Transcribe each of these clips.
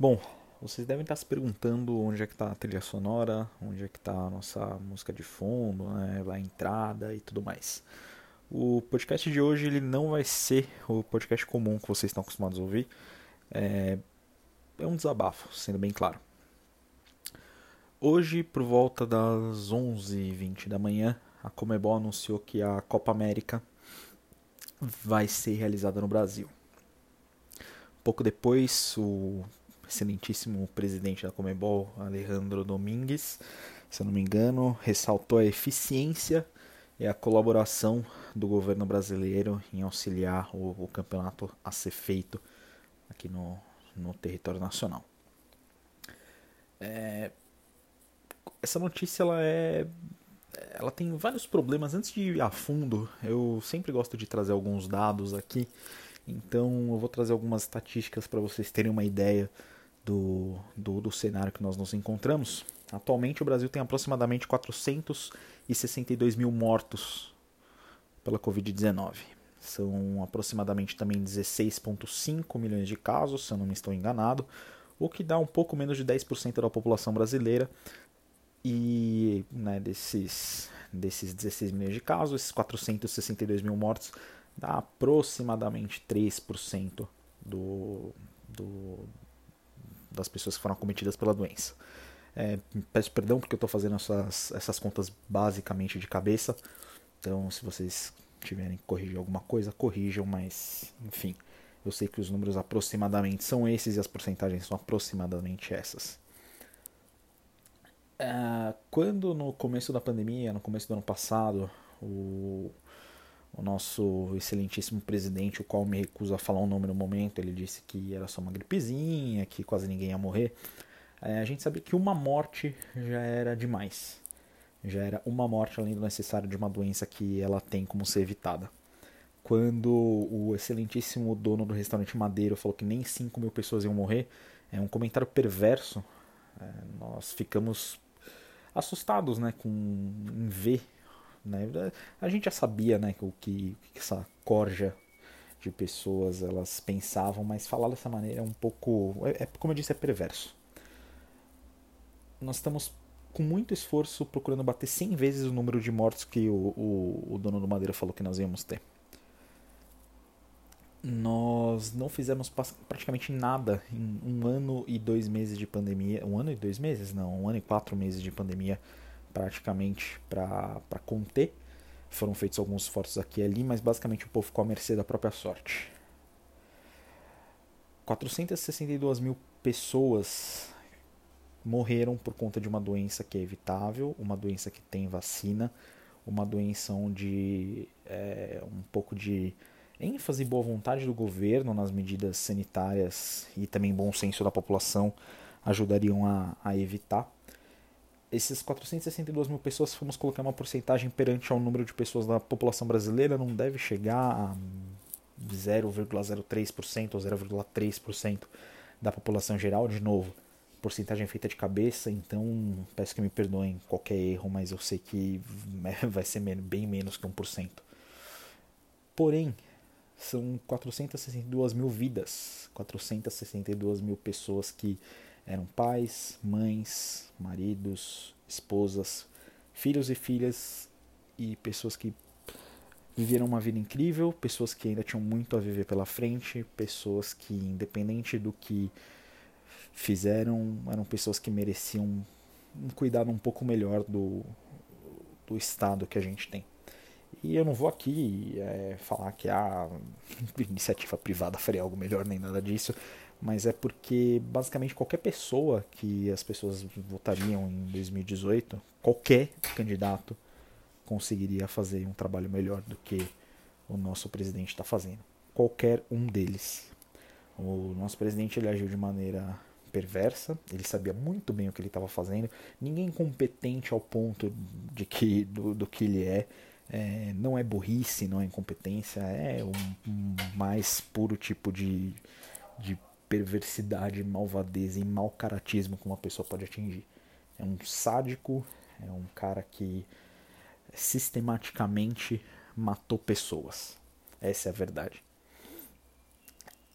Bom, vocês devem estar se perguntando onde é que está a trilha sonora, onde é que está a nossa música de fundo, né, a entrada e tudo mais. O podcast de hoje ele não vai ser o podcast comum que vocês estão acostumados a ouvir. É, é um desabafo, sendo bem claro. Hoje, por volta das 11h20 da manhã, a Comebol anunciou que a Copa América vai ser realizada no Brasil. Pouco depois, o excelentíssimo presidente da Comebol, Alejandro Domingues, se eu não me engano, ressaltou a eficiência e a colaboração do governo brasileiro em auxiliar o, o campeonato a ser feito aqui no, no território nacional. É, essa notícia ela é ela tem vários problemas. Antes de ir a fundo eu sempre gosto de trazer alguns dados aqui. Então eu vou trazer algumas estatísticas para vocês terem uma ideia do, do, do cenário que nós nos encontramos. Atualmente o Brasil tem aproximadamente 462 mil mortos pela Covid-19. São aproximadamente também 16,5 milhões de casos, se eu não me estou enganado, o que dá um pouco menos de 10% da população brasileira. E né, desses, desses 16 milhões de casos, esses 462 mil mortos, dá aproximadamente 3% do, do, das pessoas que foram acometidas pela doença. É, peço perdão porque eu estou fazendo essas, essas contas basicamente de cabeça. Então, se vocês tiverem que corrigir alguma coisa, corrijam, mas enfim, eu sei que os números aproximadamente são esses e as porcentagens são aproximadamente essas. É, quando no começo da pandemia, no começo do ano passado, o, o nosso excelentíssimo presidente, o qual me recuso a falar o um nome no momento, ele disse que era só uma gripezinha, que quase ninguém ia morrer. É, a gente sabia que uma morte já era demais. Já era uma morte além do necessário de uma doença que ela tem como ser evitada. Quando o excelentíssimo dono do restaurante Madeiro falou que nem 5 mil pessoas iam morrer, é um comentário perverso. É, nós ficamos assustados né, com, em ver né? A gente já sabia né, o que, que essa corja de pessoas elas pensavam, mas falar dessa maneira é um pouco. É, é, como eu disse, é perverso. Nós estamos com muito esforço procurando bater 100 vezes o número de mortos que o, o, o dono do Madeira falou que nós íamos ter. Nós não fizemos praticamente nada em um ano e dois meses de pandemia. Um ano e dois meses? Não, um ano e quatro meses de pandemia praticamente para conter. Foram feitos alguns esforços aqui e ali, mas basicamente o povo ficou à mercê da própria sorte. 462 mil pessoas morreram por conta de uma doença que é evitável, uma doença que tem vacina, uma doença onde é, um pouco de ênfase e boa vontade do governo nas medidas sanitárias e também bom senso da população ajudariam a, a evitar esses 462 mil pessoas, se formos colocar uma porcentagem perante ao número de pessoas da população brasileira, não deve chegar a 0,03% ou 0,3% da população geral, de novo. Porcentagem feita de cabeça, então peço que me perdoem qualquer erro, mas eu sei que vai ser bem menos que 1%. Porém, são 462 mil vidas, 462 mil pessoas que eram pais, mães, maridos, esposas, filhos e filhas e pessoas que viveram uma vida incrível, pessoas que ainda tinham muito a viver pela frente, pessoas que, independente do que fizeram, eram pessoas que mereciam um cuidado um pouco melhor do, do estado que a gente tem. E eu não vou aqui é, falar que a iniciativa privada faria algo melhor nem nada disso mas é porque basicamente qualquer pessoa que as pessoas votariam em 2018, qualquer candidato conseguiria fazer um trabalho melhor do que o nosso presidente está fazendo. Qualquer um deles. O nosso presidente ele agiu de maneira perversa, ele sabia muito bem o que ele estava fazendo, ninguém competente ao ponto de que do, do que ele é, é, não é burrice, não é incompetência, é um, um mais puro tipo de, de perversidade, malvadeza e mau caratismo que uma pessoa pode atingir. É um sádico, é um cara que sistematicamente matou pessoas. Essa é a verdade.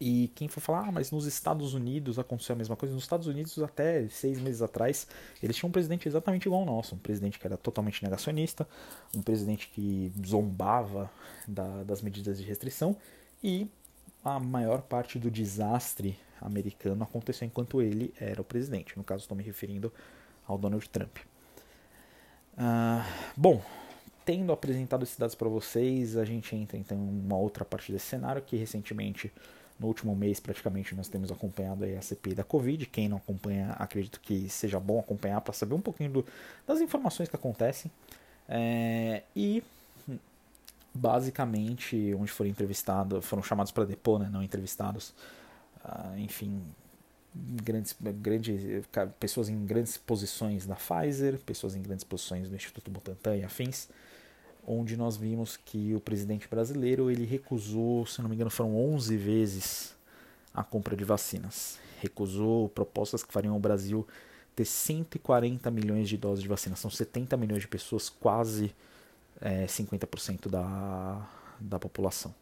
E quem for falar, ah, mas nos Estados Unidos aconteceu a mesma coisa. Nos Estados Unidos, até seis meses atrás, eles tinham um presidente exatamente igual ao nosso. Um presidente que era totalmente negacionista, um presidente que zombava da, das medidas de restrição. E a maior parte do desastre americano aconteceu enquanto ele era o presidente. No caso, estou me referindo ao Donald Trump. Uh, bom, tendo apresentado esses dados para vocês, a gente entra então em uma outra parte desse cenário que recentemente no último mês, praticamente, nós temos acompanhado a CPI da Covid. Quem não acompanha, acredito que seja bom acompanhar para saber um pouquinho do, das informações que acontecem. É, e, basicamente, onde foram entrevistados, foram chamados para depor, né, não entrevistados, uh, enfim, grandes, grandes, pessoas em grandes posições da Pfizer, pessoas em grandes posições do Instituto Butantan e afins onde nós vimos que o presidente brasileiro ele recusou, se não me engano, foram 11 vezes a compra de vacinas. Recusou propostas que fariam o Brasil ter 140 milhões de doses de vacina. São 70 milhões de pessoas, quase é, 50% da, da população.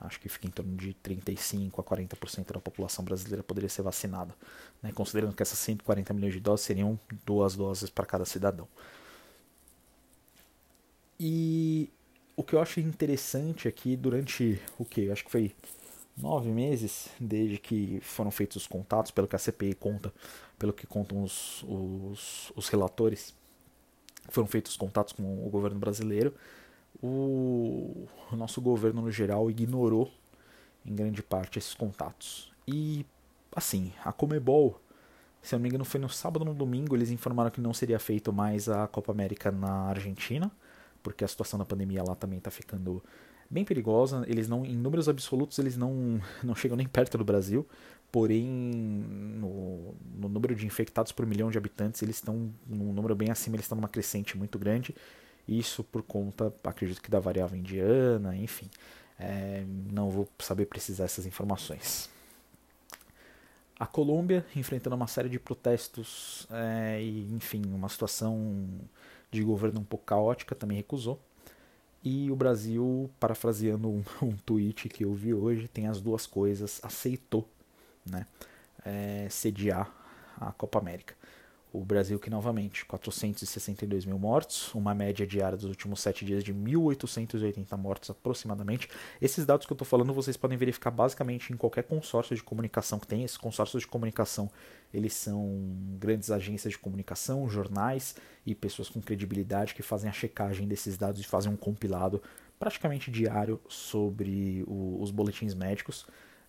Acho que fica em torno de 35 a 40% da população brasileira poderia ser vacinada. Né? Considerando que essas 140 milhões de doses seriam duas doses para cada cidadão. E o que eu acho interessante aqui durante o que? Acho que foi nove meses desde que foram feitos os contatos, pelo que a CPI conta, pelo que contam os, os, os relatores, foram feitos os contatos com o governo brasileiro. O, o nosso governo no geral ignorou em grande parte esses contatos. E assim, a Comebol, se eu não me engano, foi no sábado ou no domingo, eles informaram que não seria feito mais a Copa América na Argentina porque a situação da pandemia lá também está ficando bem perigosa. Eles não, em números absolutos, eles não, não chegam nem perto do Brasil, porém no, no número de infectados por milhão de habitantes, eles estão num número bem acima, eles estão numa crescente muito grande. Isso por conta, acredito que da variável indiana, enfim. É, não vou saber precisar essas informações. A Colômbia enfrentando uma série de protestos é, e, enfim, uma situação de governo um pouco caótica, também recusou. E o Brasil, parafraseando um, um tweet que eu vi hoje, tem as duas coisas, aceitou né, é, sediar a Copa América. O Brasil que novamente 462 mil mortos, uma média diária dos últimos sete dias de 1.880 mortos aproximadamente. Esses dados que eu estou falando vocês podem verificar basicamente em qualquer consórcio de comunicação que tem. Esses consórcios de comunicação eles são grandes agências de comunicação, jornais e pessoas com credibilidade que fazem a checagem desses dados e fazem um compilado praticamente diário sobre o, os boletins médicos.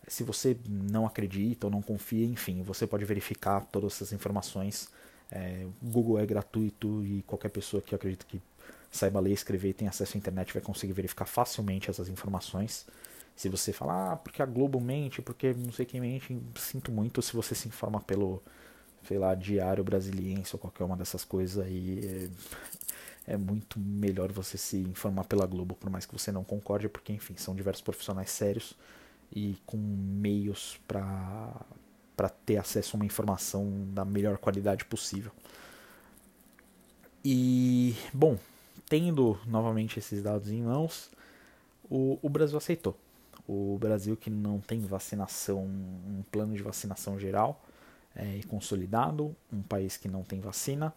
Se você não acredita ou não confia, enfim, você pode verificar todas essas informações é, Google é gratuito e qualquer pessoa que eu acredito que saiba ler escrever e tem acesso à internet vai conseguir verificar facilmente essas informações. Se você falar, ah, porque a Globo mente, porque não sei quem mente, sinto muito se você se informa pelo, sei lá, Diário Brasiliense ou qualquer uma dessas coisas aí. É, é muito melhor você se informar pela Globo, por mais que você não concorde, porque, enfim, são diversos profissionais sérios e com meios para ter acesso a uma informação da melhor qualidade possível. E, bom, tendo novamente esses dados em mãos, o, o Brasil aceitou. O Brasil que não tem vacinação, um plano de vacinação geral é, consolidado, um país que não tem vacina,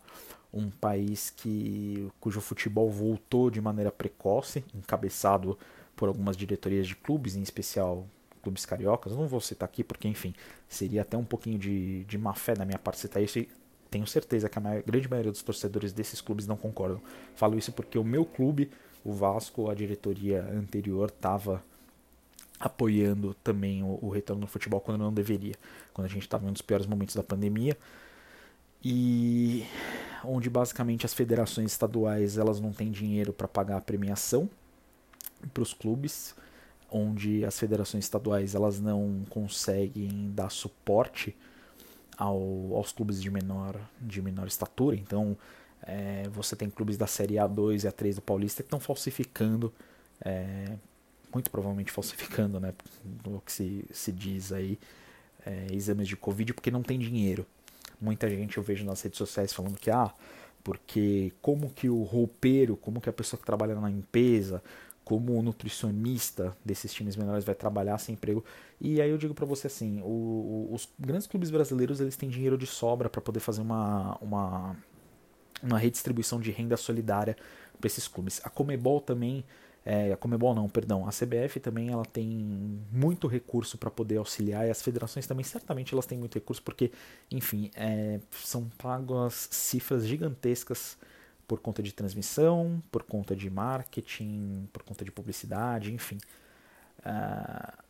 um país que cujo futebol voltou de maneira precoce, encabeçado por algumas diretorias de clubes, em especial clubes cariocas. Não vou citar aqui porque, enfim, seria até um pouquinho de, de má fé da minha parte citar isso. E tenho certeza que a maior, grande maioria dos torcedores desses clubes não concordam. Falo isso porque o meu clube, o Vasco, a diretoria anterior estava apoiando também o, o, retorno do futebol quando não deveria, quando a gente estava em um dos piores momentos da pandemia e onde basicamente as federações estaduais elas não têm dinheiro para pagar a premiação para os clubes onde as federações estaduais elas não conseguem dar suporte ao, aos clubes de menor, de menor estatura. Então, é, você tem clubes da Série A2 e A3 do Paulista que estão falsificando, é, muito provavelmente falsificando, né, o que se, se diz aí, é, exames de Covid, porque não tem dinheiro. Muita gente eu vejo nas redes sociais falando que, ah, porque como que o roupeiro, como que a pessoa que trabalha na limpeza, como o nutricionista desses times menores vai trabalhar sem emprego. E aí eu digo para você assim, o, o, os grandes clubes brasileiros eles têm dinheiro de sobra para poder fazer uma, uma, uma redistribuição de renda solidária para esses clubes. A Comebol também, é, a Comebol não, perdão, a CBF também ela tem muito recurso para poder auxiliar e as federações também certamente elas têm muito recurso porque, enfim, é, são pagas cifras gigantescas por conta de transmissão, por conta de marketing, por conta de publicidade, enfim. Uh,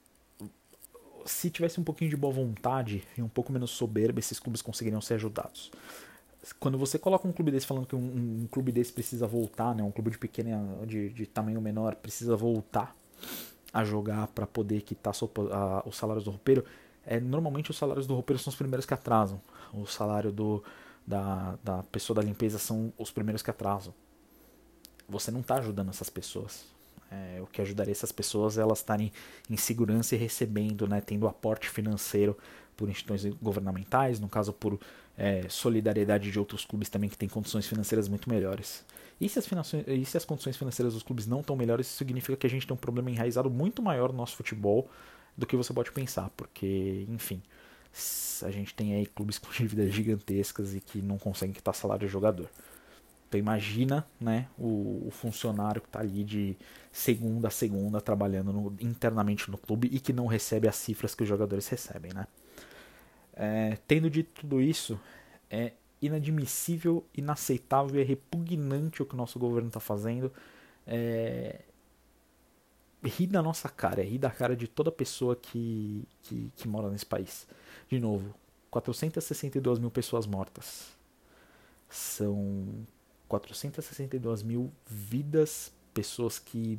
se tivesse um pouquinho de boa vontade e um pouco menos soberba, esses clubes conseguiriam ser ajudados. Quando você coloca um clube desse falando que um, um clube desse precisa voltar, né, um clube de pequena, de, de tamanho menor precisa voltar a jogar para poder quitar os salários do roupeiro, é, normalmente os salários do roupeiro são os primeiros que atrasam. O salário do, da, da pessoa da limpeza são os primeiros que atrasam. Você não está ajudando essas pessoas. É, o que ajudaria essas pessoas é elas estarem em segurança e recebendo, né, tendo aporte financeiro por instituições governamentais, no caso por é, solidariedade de outros clubes também que têm condições financeiras muito melhores. E se, as e se as condições financeiras dos clubes não estão melhores, isso significa que a gente tem um problema enraizado muito maior no nosso futebol do que você pode pensar, porque, enfim, a gente tem aí clubes com dívidas gigantescas e que não conseguem quitar salário de jogador. Então imagina né, o, o funcionário que está ali de segunda a segunda trabalhando no, internamente no clube e que não recebe as cifras que os jogadores recebem. Né? É, tendo dito tudo isso, é inadmissível, inaceitável e é repugnante o que o nosso governo está fazendo. É, ri da nossa cara, é ri da cara de toda pessoa que, que, que mora nesse país. De novo, 462 mil pessoas mortas. São 462 mil vidas, pessoas que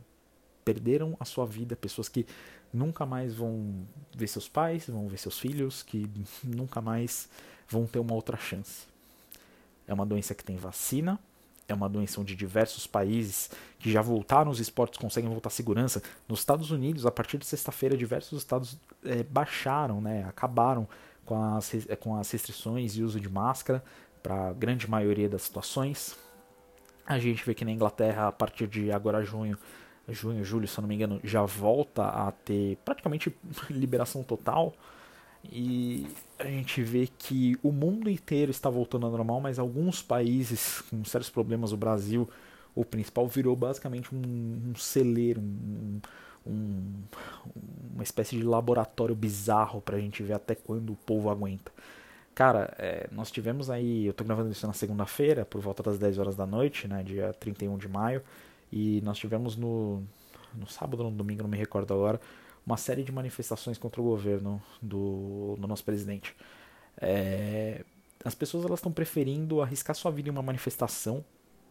perderam a sua vida, pessoas que nunca mais vão ver seus pais, vão ver seus filhos, que nunca mais vão ter uma outra chance. É uma doença que tem vacina, é uma doença onde diversos países que já voltaram os esportes conseguem voltar à segurança. Nos Estados Unidos, a partir de sexta-feira, diversos estados é, baixaram, né, acabaram com as, com as restrições e uso de máscara para a grande maioria das situações. A gente vê que na Inglaterra, a partir de agora junho, junho, julho, se eu não me engano, já volta a ter praticamente liberação total. E a gente vê que o mundo inteiro está voltando ao normal, mas alguns países com sérios problemas, o Brasil, o principal, virou basicamente um, um celeiro, um, um, uma espécie de laboratório bizarro para a gente ver até quando o povo aguenta. Cara, é, nós tivemos aí, eu estou gravando isso na segunda-feira, por volta das 10 horas da noite, né, dia 31 de maio, e nós tivemos no, no sábado ou no domingo, não me recordo agora, uma série de manifestações contra o governo do, do nosso presidente. É, as pessoas elas estão preferindo arriscar sua vida em uma manifestação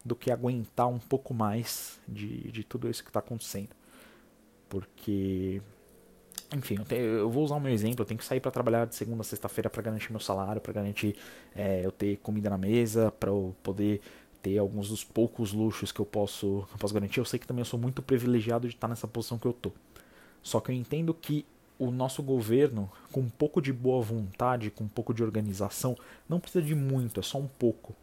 do que aguentar um pouco mais de, de tudo isso que está acontecendo. Porque, enfim, eu, eu, vou usar o meu exemplo. Eu tenho que sair para trabalhar de segunda a sexta-feira para garantir meu salário, para garantir é, eu ter comida na mesa, para eu poder ter alguns dos poucos luxos que eu posso, eu posso garantir. Eu sei que também eu sou muito privilegiado de estar nessa posição que eu tô. Só que eu entendo que o nosso governo, com um pouco de boa vontade, com um pouco de organização, não precisa de muito, é só um pouco.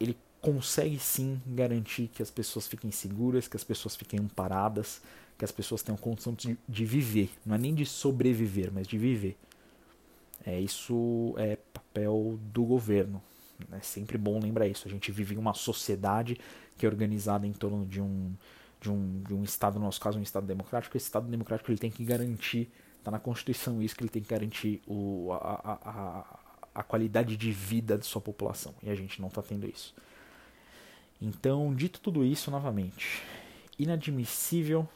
Ele consegue sim garantir que as pessoas fiquem seguras, que as pessoas fiquem amparadas, que as pessoas tenham condição de, de viver. Não é nem de sobreviver, mas de viver. É, isso é papel do governo. É sempre bom lembrar isso. A gente vive em uma sociedade que é organizada em torno de um, de um, de um Estado, no nosso caso, um Estado democrático, esse Estado democrático ele tem que garantir, está na Constituição isso, que ele tem que garantir o, a, a, a, qualidade de vida de sua população. E a gente não está tendo isso. Então, dito tudo isso, novamente, inadmissível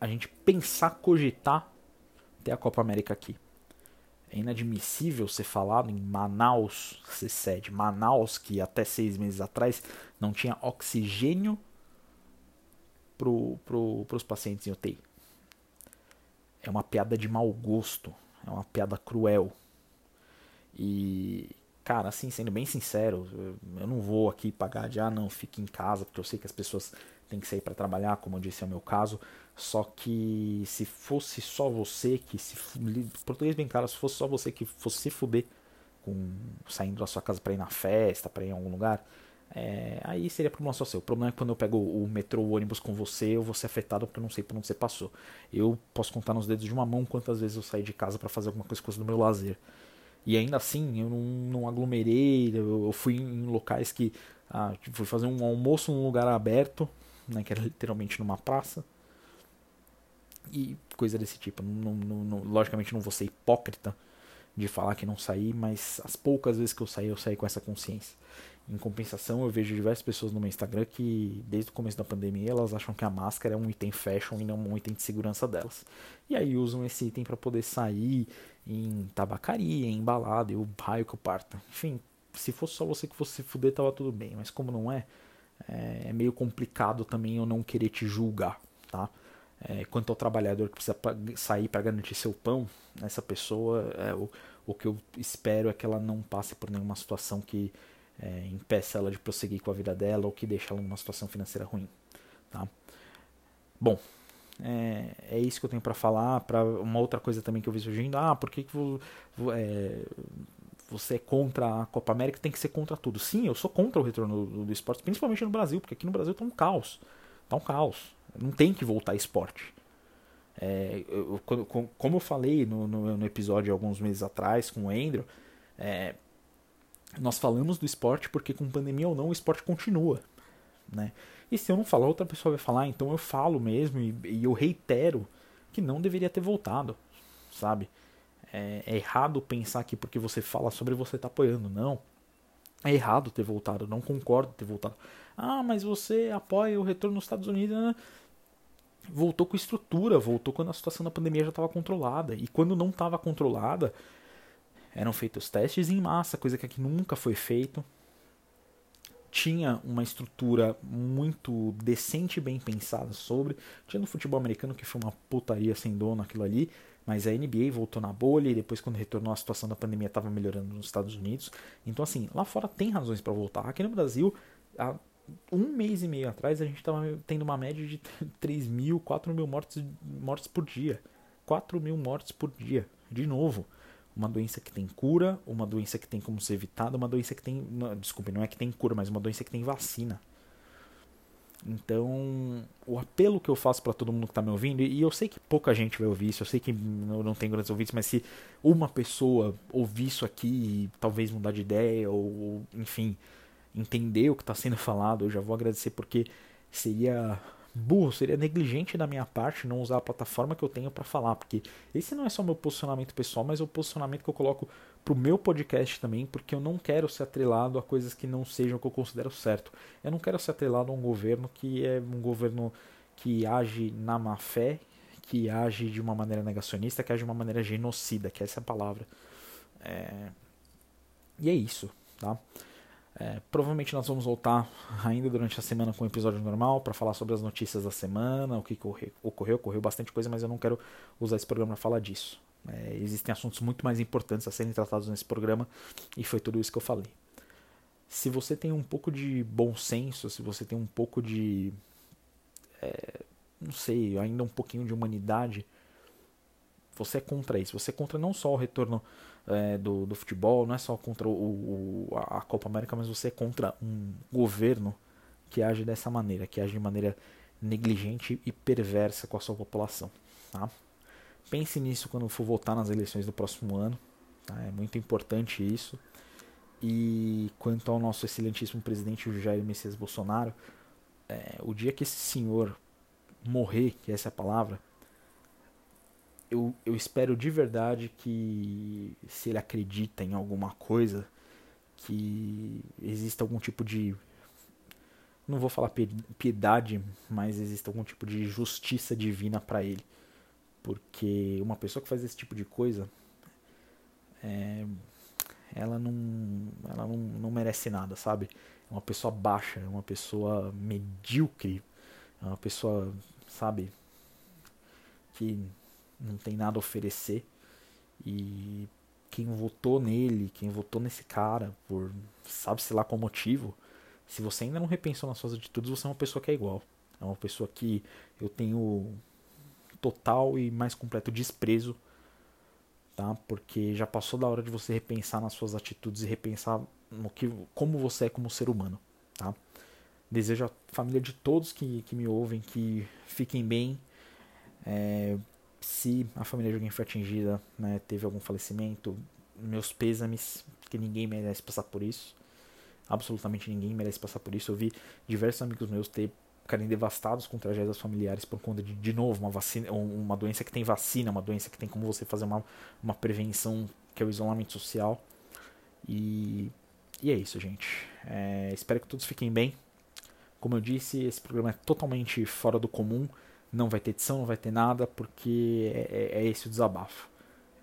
a gente pensar, cogitar ter a Copa América aqui. É inadmissível ser falado em Manaus ser sede. Manaus, que até seis meses atrás não tinha oxigênio para pro, os pacientes em UTI. É uma piada de mau gosto, é uma piada cruel. E, cara, assim, sendo bem sincero, eu não vou aqui pagar de, ah, não, fique em casa, porque eu sei que as pessoas têm que sair para trabalhar, como eu disse é o meu caso. Só que se fosse só você que se. Português bem claro, se fosse só você que fosse se fuder com, saindo da sua casa para ir na festa, para ir em algum lugar, é, aí seria problema só seu. O problema é que quando eu pego o metrô, o ônibus com você, eu vou ser afetado porque eu não sei por onde você passou. Eu posso contar nos dedos de uma mão quantas vezes eu saí de casa para fazer alguma coisa, coisa do meu lazer. E ainda assim, eu não, não aglomerei, eu, eu fui em locais que. Ah, fui fazer um almoço num lugar aberto, né, que era literalmente numa praça. E coisa desse tipo. Não, não, não, logicamente não vou ser hipócrita de falar que não saí, mas as poucas vezes que eu saí, eu saí com essa consciência. Em compensação, eu vejo diversas pessoas no meu Instagram que, desde o começo da pandemia, elas acham que a máscara é um item fashion e não um item de segurança delas. E aí usam esse item para poder sair em tabacaria, em balada, e o raio que eu parta. Enfim, se fosse só você que fosse se fuder, tava tudo bem. Mas como não é, é, é meio complicado também eu não querer te julgar, tá? É, quanto ao trabalhador que precisa sair para garantir seu pão, essa pessoa, é, o, o que eu espero é que ela não passe por nenhuma situação que é, impeça ela de prosseguir com a vida dela ou que deixe ela numa situação financeira ruim. Tá? Bom, é, é isso que eu tenho para falar. Para uma outra coisa também que eu vi surgindo, ah, por que, que é, você é contra a Copa América? Tem que ser contra tudo. Sim, eu sou contra o retorno do, do esporte, principalmente no Brasil, porque aqui no Brasil tá um caos, tá um caos. Não tem que voltar esporte. É, eu, como eu falei no, no, no, episódio alguns meses atrás com o Andrew, é, nós falamos do esporte porque com pandemia ou não o esporte continua, né? E se eu não falar, outra pessoa vai falar, então eu falo mesmo e, e eu reitero que não deveria ter voltado, sabe? É, é, errado pensar que porque você fala sobre você tá apoiando, não. É errado ter voltado, não concordo ter voltado. Ah, mas você apoia o retorno nos Estados Unidos. Né? Voltou com estrutura, voltou quando a situação da pandemia já estava controlada. E quando não estava controlada, eram feitos testes em massa, coisa que aqui nunca foi feito. Tinha uma estrutura muito decente bem pensada sobre. Tinha no futebol americano que foi uma putaria sem dono aquilo ali, mas a NBA voltou na bolha e depois quando retornou a situação da pandemia estava melhorando nos Estados Unidos. Então assim, lá fora tem razões para voltar. Aqui no Brasil, há um mês e meio atrás a gente estava tendo uma média de 3 mil, 4 mil mortes, mortes por dia. 4 mil mortes por dia. De novo uma doença que tem cura, uma doença que tem como ser evitada, uma doença que tem. Desculpe, não é que tem cura, mas uma doença que tem vacina. Então, o apelo que eu faço para todo mundo que está me ouvindo, e eu sei que pouca gente vai ouvir isso, eu sei que eu não tenho grandes ouvintes, mas se uma pessoa ouvir isso aqui e talvez mudar de ideia, ou enfim, entender o que está sendo falado, eu já vou agradecer porque seria burro, seria negligente da minha parte não usar a plataforma que eu tenho para falar, porque esse não é só meu posicionamento pessoal, mas é o posicionamento que eu coloco pro meu podcast também, porque eu não quero ser atrelado a coisas que não sejam o que eu considero certo. Eu não quero ser atrelado a um governo que é um governo que age na má fé, que age de uma maneira negacionista, que age de uma maneira genocida, que é essa a palavra. É... E é isso, tá? É, provavelmente nós vamos voltar ainda durante a semana com o um episódio normal para falar sobre as notícias da semana, o que ocorreu, ocorreu, ocorreu bastante coisa, mas eu não quero usar esse programa para falar disso. É, existem assuntos muito mais importantes a serem tratados nesse programa e foi tudo isso que eu falei. Se você tem um pouco de bom senso, se você tem um pouco de. É, não sei, ainda um pouquinho de humanidade, você é contra isso. Você é contra não só o retorno é, do, do futebol, não é só contra o, o, a Copa América, mas você é contra um governo que age dessa maneira, que age de maneira negligente e perversa com a sua população. Tá? Pense nisso quando for votar nas eleições do próximo ano. Tá? É muito importante isso. E quanto ao nosso excelentíssimo presidente Jair Messias Bolsonaro, é, o dia que esse senhor morrer, que essa é a palavra, eu, eu espero de verdade que, se ele acredita em alguma coisa, que exista algum tipo de. Não vou falar piedade, mas exista algum tipo de justiça divina para ele. Porque uma pessoa que faz esse tipo de coisa. É, ela não, ela não, não merece nada, sabe? É uma pessoa baixa, é uma pessoa medíocre, é uma pessoa, sabe, que não tem nada a oferecer. E quem votou nele, quem votou nesse cara, por sabe-se lá qual motivo, se você ainda não repensou nas suas atitudes, você é uma pessoa que é igual. É uma pessoa que eu tenho total e mais completo desprezo, tá? Porque já passou da hora de você repensar nas suas atitudes e repensar no que como você é como ser humano, tá? Desejo à família de todos que, que me ouvem que fiquem bem. É, se a família de alguém foi atingida, né, teve algum falecimento, meus pêsames, que ninguém merece passar por isso. Absolutamente ninguém merece passar por isso. Eu vi diversos amigos meus ficarem devastados com tragédias familiares por conta de, de novo, uma vacina, uma doença que tem vacina, uma doença que tem como você fazer uma, uma prevenção, que é o isolamento social. E, e é isso, gente. É, espero que todos fiquem bem. Como eu disse, esse programa é totalmente fora do comum. Não vai ter edição, não vai ter nada, porque é, é, é esse o desabafo.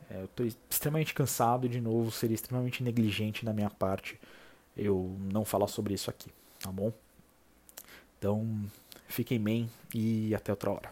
É, eu estou extremamente cansado de novo, seria extremamente negligente da minha parte eu não falar sobre isso aqui, tá bom? Então, fiquem bem e até outra hora.